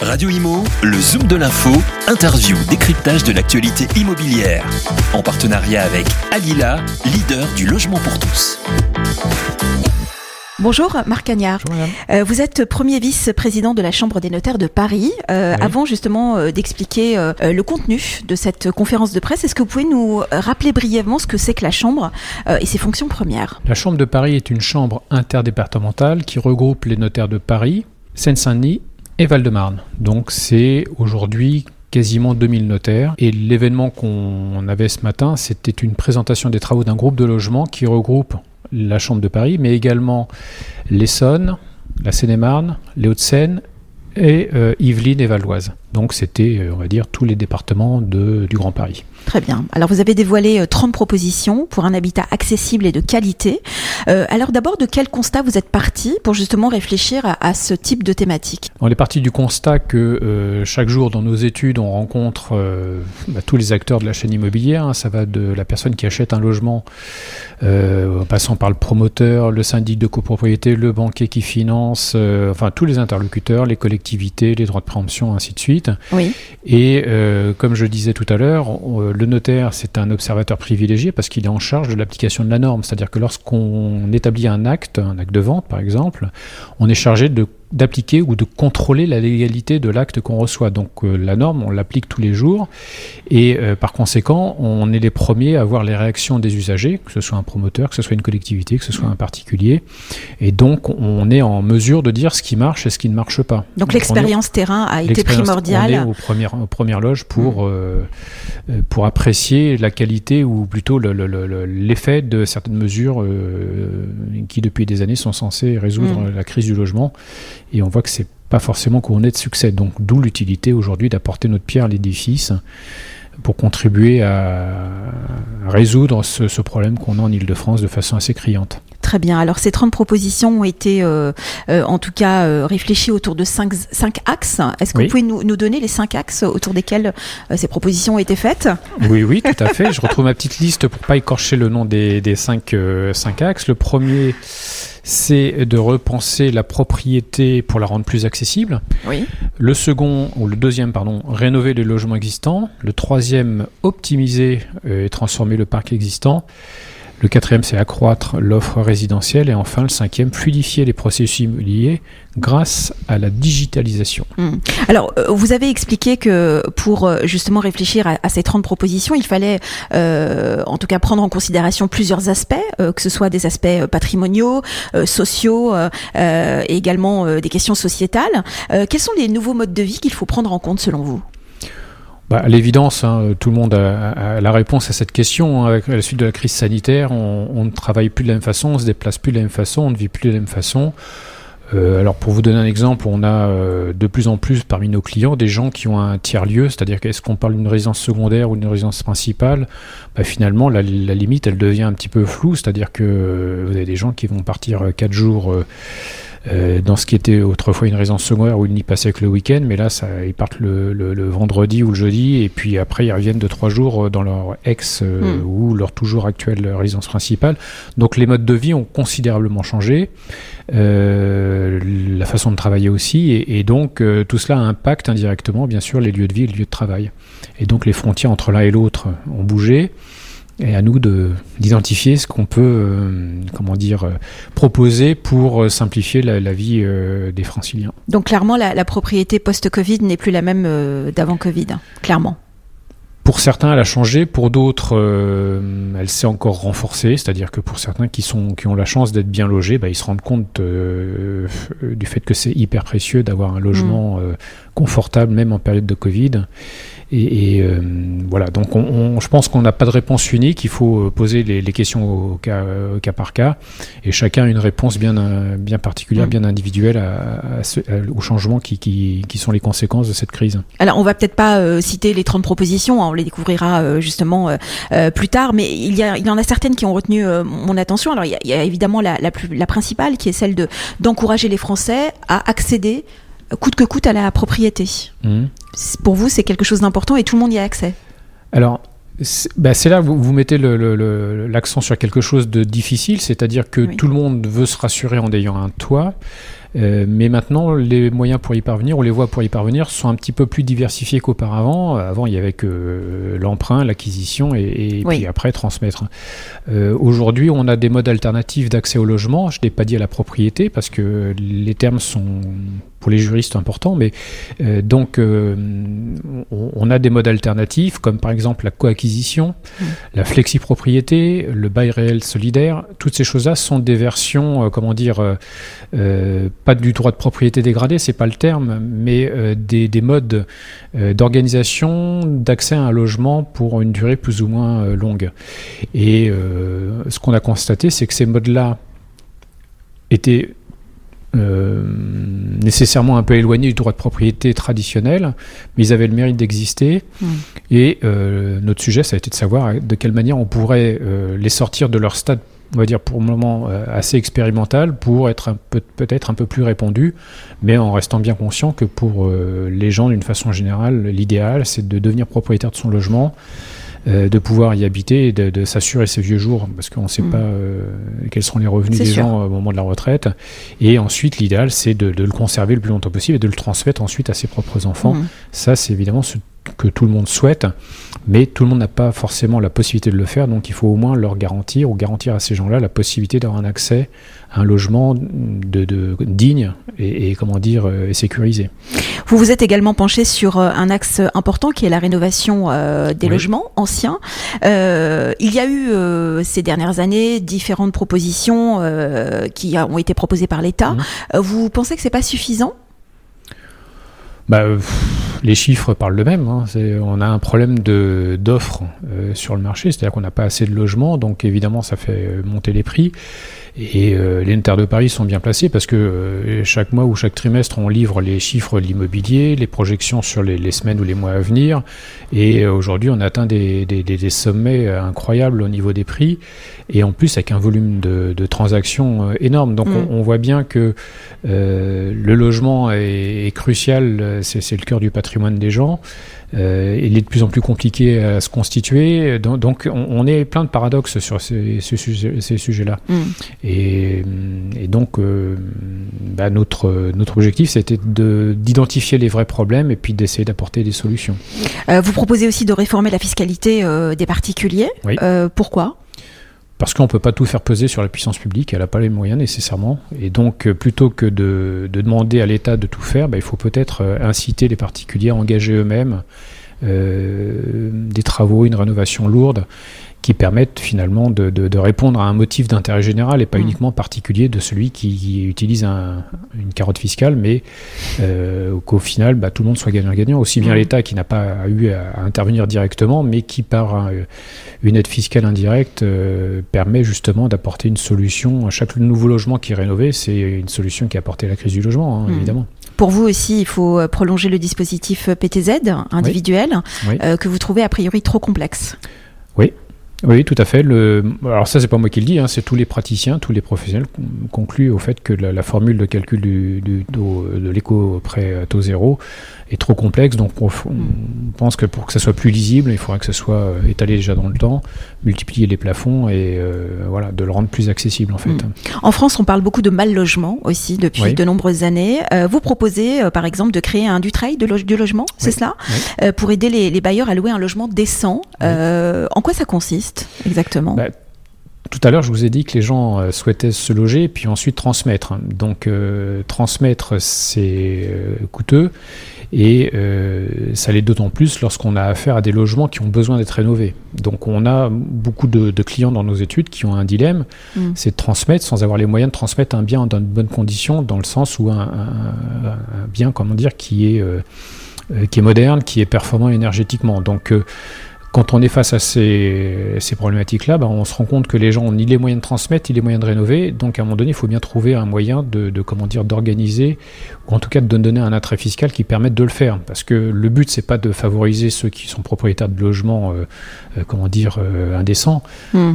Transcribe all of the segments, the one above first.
Radio Imo, le Zoom de l'info, interview, décryptage de l'actualité immobilière. En partenariat avec Alila, leader du logement pour tous. Bonjour Marc Cagnard. Euh, vous êtes premier vice-président de la Chambre des notaires de Paris. Euh, Avant justement euh, d'expliquer le contenu de cette conférence de presse, est-ce que vous pouvez nous rappeler brièvement ce que c'est que la Chambre et ses fonctions premières? La Chambre de Paris est une chambre interdépartementale qui regroupe les notaires de Paris, Seine-Saint-Denis et Val-de-Marne. Donc c'est aujourd'hui quasiment 2000 notaires. Et l'événement qu'on avait ce matin, c'était une présentation des travaux d'un groupe de logements qui regroupe la Chambre de Paris, mais également l'Essonne, la Seine-et-Marne, les Hauts-de-Seine et euh, Yvelines et Valoise. Donc c'était, euh, on va dire, tous les départements de, du Grand Paris. Très bien. Alors vous avez dévoilé 30 propositions pour un habitat accessible et de qualité. Euh, alors d'abord, de quel constat vous êtes parti pour justement réfléchir à, à ce type de thématique? On est parti du constat que euh, chaque jour dans nos études, on rencontre euh, bah, tous les acteurs de la chaîne immobilière. hein. Ça va de la personne qui achète un logement, euh, en passant par le promoteur, le syndic de copropriété, le banquier qui finance, euh, enfin tous les interlocuteurs, les collectivités, les droits de préemption, ainsi de suite. Oui. Et euh, comme je disais tout à l'heure, euh, le notaire, c'est un observateur privilégié parce qu'il est en charge de l'application de la norme. C'est-à-dire que lorsqu'on établit un acte, un acte de vente par exemple, on est chargé de d'appliquer ou de contrôler la légalité de l'acte qu'on reçoit. Donc euh, la norme, on l'applique tous les jours et euh, par conséquent, on est les premiers à voir les réactions des usagers, que ce soit un promoteur, que ce soit une collectivité, que ce soit un particulier. Et donc on est en mesure de dire ce qui marche et ce qui ne marche pas. Donc est- l'expérience terrain a été primordiale. On est aux premières, aux premières loges pour, euh, euh, pour apprécier la qualité ou plutôt le- le- le- le- l'effet de certaines mesures qui depuis des années sont censées résoudre Mm. la crise du logement. Et on voit que c'est pas forcément couronné de succès. Donc d'où l'utilité aujourd'hui d'apporter notre pierre à l'édifice pour contribuer à résoudre ce, ce problème qu'on a en Ile-de-France de façon assez criante. Très bien. Alors ces 30 propositions ont été euh, euh, en tout cas euh, réfléchies autour de 5, cinq axes. Est-ce que Oui. vous pouvez nous, nous donner les 5 axes autour desquels ces propositions ont été faites? Oui, oui, tout à fait. Je retrouve ma petite liste pour pas écorcher le nom des, des cinq, euh, cinq axes. Le premier, c'est de repenser la propriété pour la rendre plus accessible. Oui. Le second, ou le deuxième, pardon, rénover les logements existants. Le troisième, optimiser euh, et transformer le parc existant. Le quatrième, c'est accroître l'offre résidentielle. Et enfin, le cinquième, fluidifier les processus immobiliers grâce à la digitalisation. Alors, euh, vous avez expliqué que pour euh, justement réfléchir à, ces 30 propositions, il fallait euh, en tout cas prendre en considération plusieurs aspects, que ce soit des aspects patrimoniaux, sociaux et également des questions sociétales. Quels sont les nouveaux modes de vie qu'il faut prendre en compte selon vous? Bah, à l'évidence, hein, tout le monde a, la réponse à cette question. hein. Avec la suite de la crise sanitaire, on, ne travaille plus de la même façon, on se déplace plus de la même façon, on ne vit plus de la même façon. Euh, alors pour vous donner un exemple, on a euh, de plus en plus parmi nos clients des gens qui ont un tiers-lieu, c'est-à-dire qu'est-ce qu'on parle d'une résidence secondaire ou d'une résidence principale? Bah, Finalement, la, limite, elle devient un petit peu floue, c'est-à-dire que euh, vous avez des gens qui vont partir euh, quatre jours euh, euh, dans ce qui était autrefois une résidence secondaire où ils n'y passaient que le week-end, mais là, ça, ils partent le, le- le vendredi ou le jeudi, et puis après, ils reviennent de trois jours euh, dans leur ex euh, Mm. ou leur toujours actuelle résidence principale. Donc les modes de vie ont considérablement changé, euh, la façon de travailler aussi, et, et donc euh, tout cela impacte indirectement, bien sûr, les lieux de vie et les lieux de travail. Et donc les frontières entre l'un et l'autre ont bougé. Et à nous de d'identifier ce qu'on peut, euh, comment dire, euh, proposer pour euh, simplifier la, la vie euh, des franciliens. Donc clairement, la, la propriété post-Covid n'est plus la même d'avant Covid, hein, clairement. Pour certains, elle a changé. Pour d'autres, euh, elle s'est encore renforcée. C'est-à-dire que pour certains qui, sont, qui ont la chance d'être bien logés, bah, ils se rendent compte euh, du fait que c'est hyper précieux d'avoir un logement euh, confortable, même en période de Covid. Et, et, euh, voilà, donc on, on- je pense qu'on n'a pas de réponse unique. Il faut euh, poser les, les questions au cas, au cas par cas. Et chacun a une réponse bien, euh, bien particulière, Mm. bien individuelle à, à ce- aux changements qui, qui, qui sont les conséquences de cette crise. Alors, on va peut-être pas euh, citer les 30 propositions, hein, on les découvrira euh, justement euh, euh, plus tard, mais il y, a, il y en a certaines qui ont retenu euh, mon attention. Alors, il y a, il y a évidemment la, la, plus, la principale, qui est celle de d'encourager les Français à accéder euh, coûte que coûte à la propriété. Mm. Pour vous, c'est quelque chose d'important et tout le monde y a accès. Alors, c'est bah, là que vous, mettez l'accent sur quelque chose de difficile, c'est-à-dire que Oui. tout le monde veut se rassurer en ayant un toit. Mais maintenant, les moyens pour y parvenir, ou les voies pour y parvenir, sont un petit peu plus diversifiés qu'auparavant. Avant, il y avait que l'emprunt, l'acquisition et, puis après transmettre. Aujourd'hui, on a des modes alternatifs d'accès au logement. Je n'ai pas dit à la propriété parce que les termes sont pour les juristes importants, mais euh, donc euh, on, a des modes alternatifs comme par exemple la coacquisition, mmh. la flexi-propriété, le bail réel solidaire. Toutes ces choses-là sont des versions, euh, comment dire, pas du droit de propriété dégradé, c'est pas le terme, mais des, des, modes d'organisation d'accès à un logement pour une durée plus ou moins longue. Et ce qu'on a constaté, c'est que ces modes-là étaient euh, nécessairement un peu éloignés du droit de propriété traditionnel, mais ils avaient le mérite d'exister. Hmm. Et euh, notre sujet, ça a été de savoir de quelle manière on pourrait euh, les sortir de leur stade, on va dire pour le moment assez expérimental, pour être peut-être un peu plus répandu, mais en restant bien conscient que pour les gens, d'une façon générale, l'idéal, c'est de devenir propriétaire de son logement. Euh, de pouvoir y habiter et de, s'assurer ses vieux jours, parce qu'on ne sait mm. pas euh, quels seront les revenus des gens au moment de la retraite. Et ensuite, l'idéal, c'est de, le conserver le plus longtemps possible et de le transmettre ensuite à ses propres enfants. Mm. Ça, c'est évidemment ce que tout le monde souhaite, mais tout le monde n'a pas forcément la possibilité de le faire, donc il faut au moins leur garantir ou garantir à ces gens-là la possibilité d'avoir un accès à un logement de, digne et, comment dire euh, sécurisé. Vous vous êtes également penché sur euh, un axe important qui est la rénovation euh, des logements anciens. Euh, il y a eu ces dernières années différentes propositions qui ont été proposées par l'État. Mmh. Vous pensez que c'est pas suffisant? Bah, les chiffres parlent de même. Hein. On a un problème d'offres sur le marché, c'est-à-dire qu'on n'a pas assez de logements, donc évidemment ça fait monter les prix. Et euh, les notaires de Paris sont bien placés parce que euh, chaque mois ou chaque trimestre, on livre les chiffres de l'immobilier, les projections sur les, semaines ou les mois à venir. Et euh, aujourd'hui, on atteint des, sommets incroyables au niveau des prix. Et en plus, avec un volume de, transactions énorme. Donc, mm. on, voit bien que le logement est crucial. C'est le cœur du patrimoine des gens. Euh, il est de plus en plus compliqué à se constituer. Donc, on, est plein de paradoxes sur ces, sujets-là. Mm. Et, donc, euh, bah, notre, notre objectif, c'était d'identifier les vrais problèmes et puis d'essayer d'apporter des solutions. Euh, vous proposez aussi de réformer la fiscalité des particuliers. pourquoi? Parce qu'on ne peut pas tout faire peser sur la puissance publique, elle n'a pas les moyens nécessairement. Et donc, plutôt que de, demander à l'État de tout faire, bah, il faut peut-être inciter les particuliers à engager eux-mêmes euh, des travaux, une rénovation lourde qui permettent finalement de, répondre à un motif d'intérêt général et pas mm. uniquement particulier de celui qui, utilise une carotte fiscale, mais euh, qu'au final, bah, tout le monde soit gagnant-gagnant. Aussi bien mm. l'État qui n'a pas eu à, intervenir directement, mais qui par une aide fiscale indirecte euh, permet justement d'apporter une solution. À chaque nouveau logement qui est rénové, c'est une solution qui a apporté la crise du logement, hein, mm. évidemment. Pour vous aussi, il faut euh, prolonger le dispositif PTZ individuel que vous trouvez a priori trop complexe. Oui, oui, tout à fait. Le... Alors ça, c'est pas moi qui le dis, hein, c'est tous les praticiens, tous les professionnels concluent au fait que la, formule de calcul du, de l'éco prêt à taux zéro est trop complexe. Donc on, pense que pour que ça soit plus lisible, il faudra que ça soit euh, étalé déjà dans le temps, multiplier les plafonds et euh, voilà, de le rendre plus accessible en fait. Hmm. En France, on parle beaucoup de mal logement aussi depuis de nombreuses années. Euh, vous proposez par exemple de créer un Dutreil de du logement, c'est cela, pour aider les, bailleurs à louer un logement décent. en quoi ça consiste? Exactement bah, tout à l'heure, je vous ai dit que les gens souhaitaient se loger puis ensuite transmettre. Donc, transmettre, c'est coûteux. Et euh, ça l'est d'autant plus lorsqu'on a affaire à des logements qui ont besoin d'être rénovés. Donc on a beaucoup de, clients dans nos études qui ont un dilemme, mm. c'est de transmettre sans avoir les moyens de transmettre un bien dans de bonnes conditions, dans le sens où un, bien, comment dire, qui est, euh, euh, qui est moderne, qui est performant énergétiquement. Donc quand on est face à ces, ces problématiques-là, bah, on se rend compte que les gens ont ni les moyens de transmettre, ni les moyens de rénover. Donc à un moment donné, il faut bien trouver un moyen de, de comment dire, d'organiser, ou en tout cas de donner un attrait fiscal qui permette de le faire. Parce que le but, c'est pas de favoriser ceux qui sont propriétaires de logements, euh, euh, comment dire, euh, indécents. Hmm.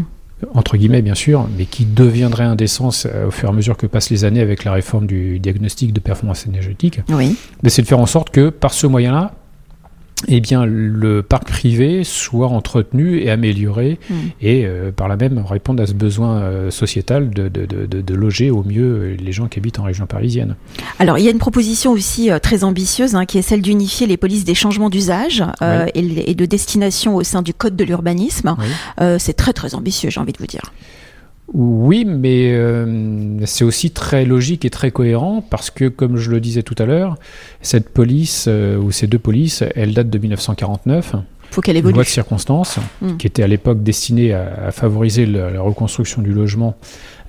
entre guillemets bien sûr, mais qui deviendraient indécents au fur et à mesure que passent les années avec la réforme du diagnostic de performance énergétique. Oui. c'est de faire en sorte que par ce moyen-là, eh bien, le parc privé soit entretenu et amélioré Mm. et euh, par là même répondre à ce besoin euh, sociétal de, de- de- loger au mieux les gens qui habitent en région parisienne. Alors, il y a une proposition aussi euh, très ambitieuse, hein, qui est celle d'unifier les polices des changements d'usage euh, et, et de destination au sein du code de l'urbanisme. Oui. Euh, c'est très très ambitieux, j'ai envie de vous dire. Oui, mais euh, c'est aussi très logique et très cohérent parce que, comme je le disais tout à l'heure, cette police euh, ou ces deux polices, elles datent de 1949. Faut qu'elle une évolue. loi de circonstance Mm. qui était à l'époque destinée à, à favoriser la reconstruction du logement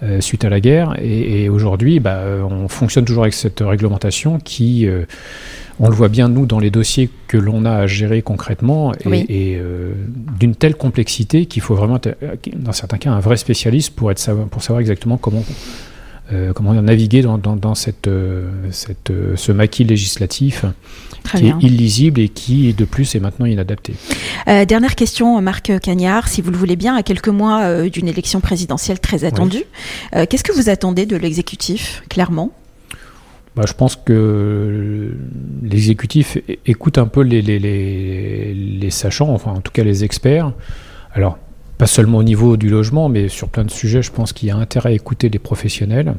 euh, suite à la guerre. Et, et aujourd'hui, bah, euh, on fonctionne toujours avec cette réglementation qui, euh, on le voit bien nous dans les dossiers que l'on a à gérer concrètement, et, Oui. et, euh, d'une telle complexité qu'il faut vraiment, dans certains cas, un vrai spécialiste pour, être, pour savoir exactement comment. Euh, comment naviguer dans, dans, dans cette, euh, cette, euh, ce maquis législatif Très qui bien. est illisible et qui, de plus, est maintenant inadapté. Euh, dernière question, Marc Cagnard, si vous le voulez bien, à quelques mois euh, d'une élection présidentielle très attendue, euh, qu'est-ce que vous attendez de l'exécutif, clairement? Bah, je pense que l'exécutif écoute un peu les, les, les, les sachants, enfin en tout cas les experts. Alors, pas seulement au niveau du logement, mais sur plein de sujets, je pense qu'il y a intérêt à écouter les professionnels.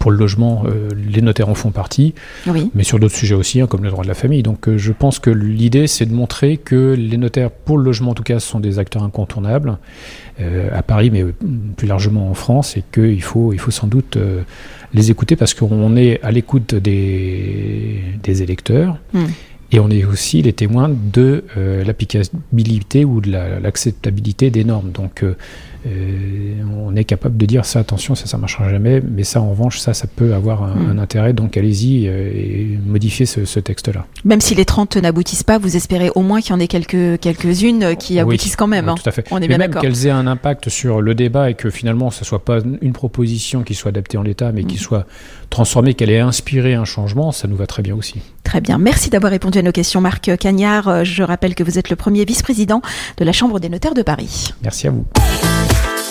Pour le logement, euh, les notaires en font partie, Oui. mais sur d'autres sujets aussi, hein, comme le droit de la famille. Donc euh, je pense que l'idée, c'est de montrer que les notaires, pour le logement en tout cas, sont des acteurs incontournables euh, à Paris, mais plus largement en France, et qu'il faut, il faut sans doute les écouter parce qu'on est à l'écoute des, des électeurs. Mm. Et on est aussi les témoins de euh, l'applicabilité ou de la- l'acceptabilité des normes. Donc, euh, euh, on est capable de dire ça, attention, ça, ça marchera jamais, mais ça, en revanche, ça, ça peut avoir un, Mm. un intérêt. Donc, allez-y euh, et modifiez ce, ce texte-là. Même si les 30 n'aboutissent pas, vous espérez au moins qu'il y en ait quelques, quelques-unes qui Oui, aboutissent quand même. oui, hein. Tout à fait. On est Mais bien même qu'elles aient un impact sur le débat et que finalement, ce soit pas une proposition qui soit adaptée en l'état, mais qui Mm. soit transformée, qu'elle ait inspiré un changement, ça nous va très bien aussi. Très bien. Merci d'avoir répondu à nos questions, Marc Cagnard. Euh, Je rappelle que vous êtes le premier vice-président de la Chambre des notaires de Paris. Merci à vous.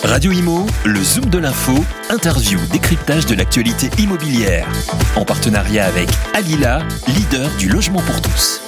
Radio Imo, le Zoom de l'info, interview, décryptage de l'actualité immobilière. En partenariat avec Alila, leader du logement pour tous.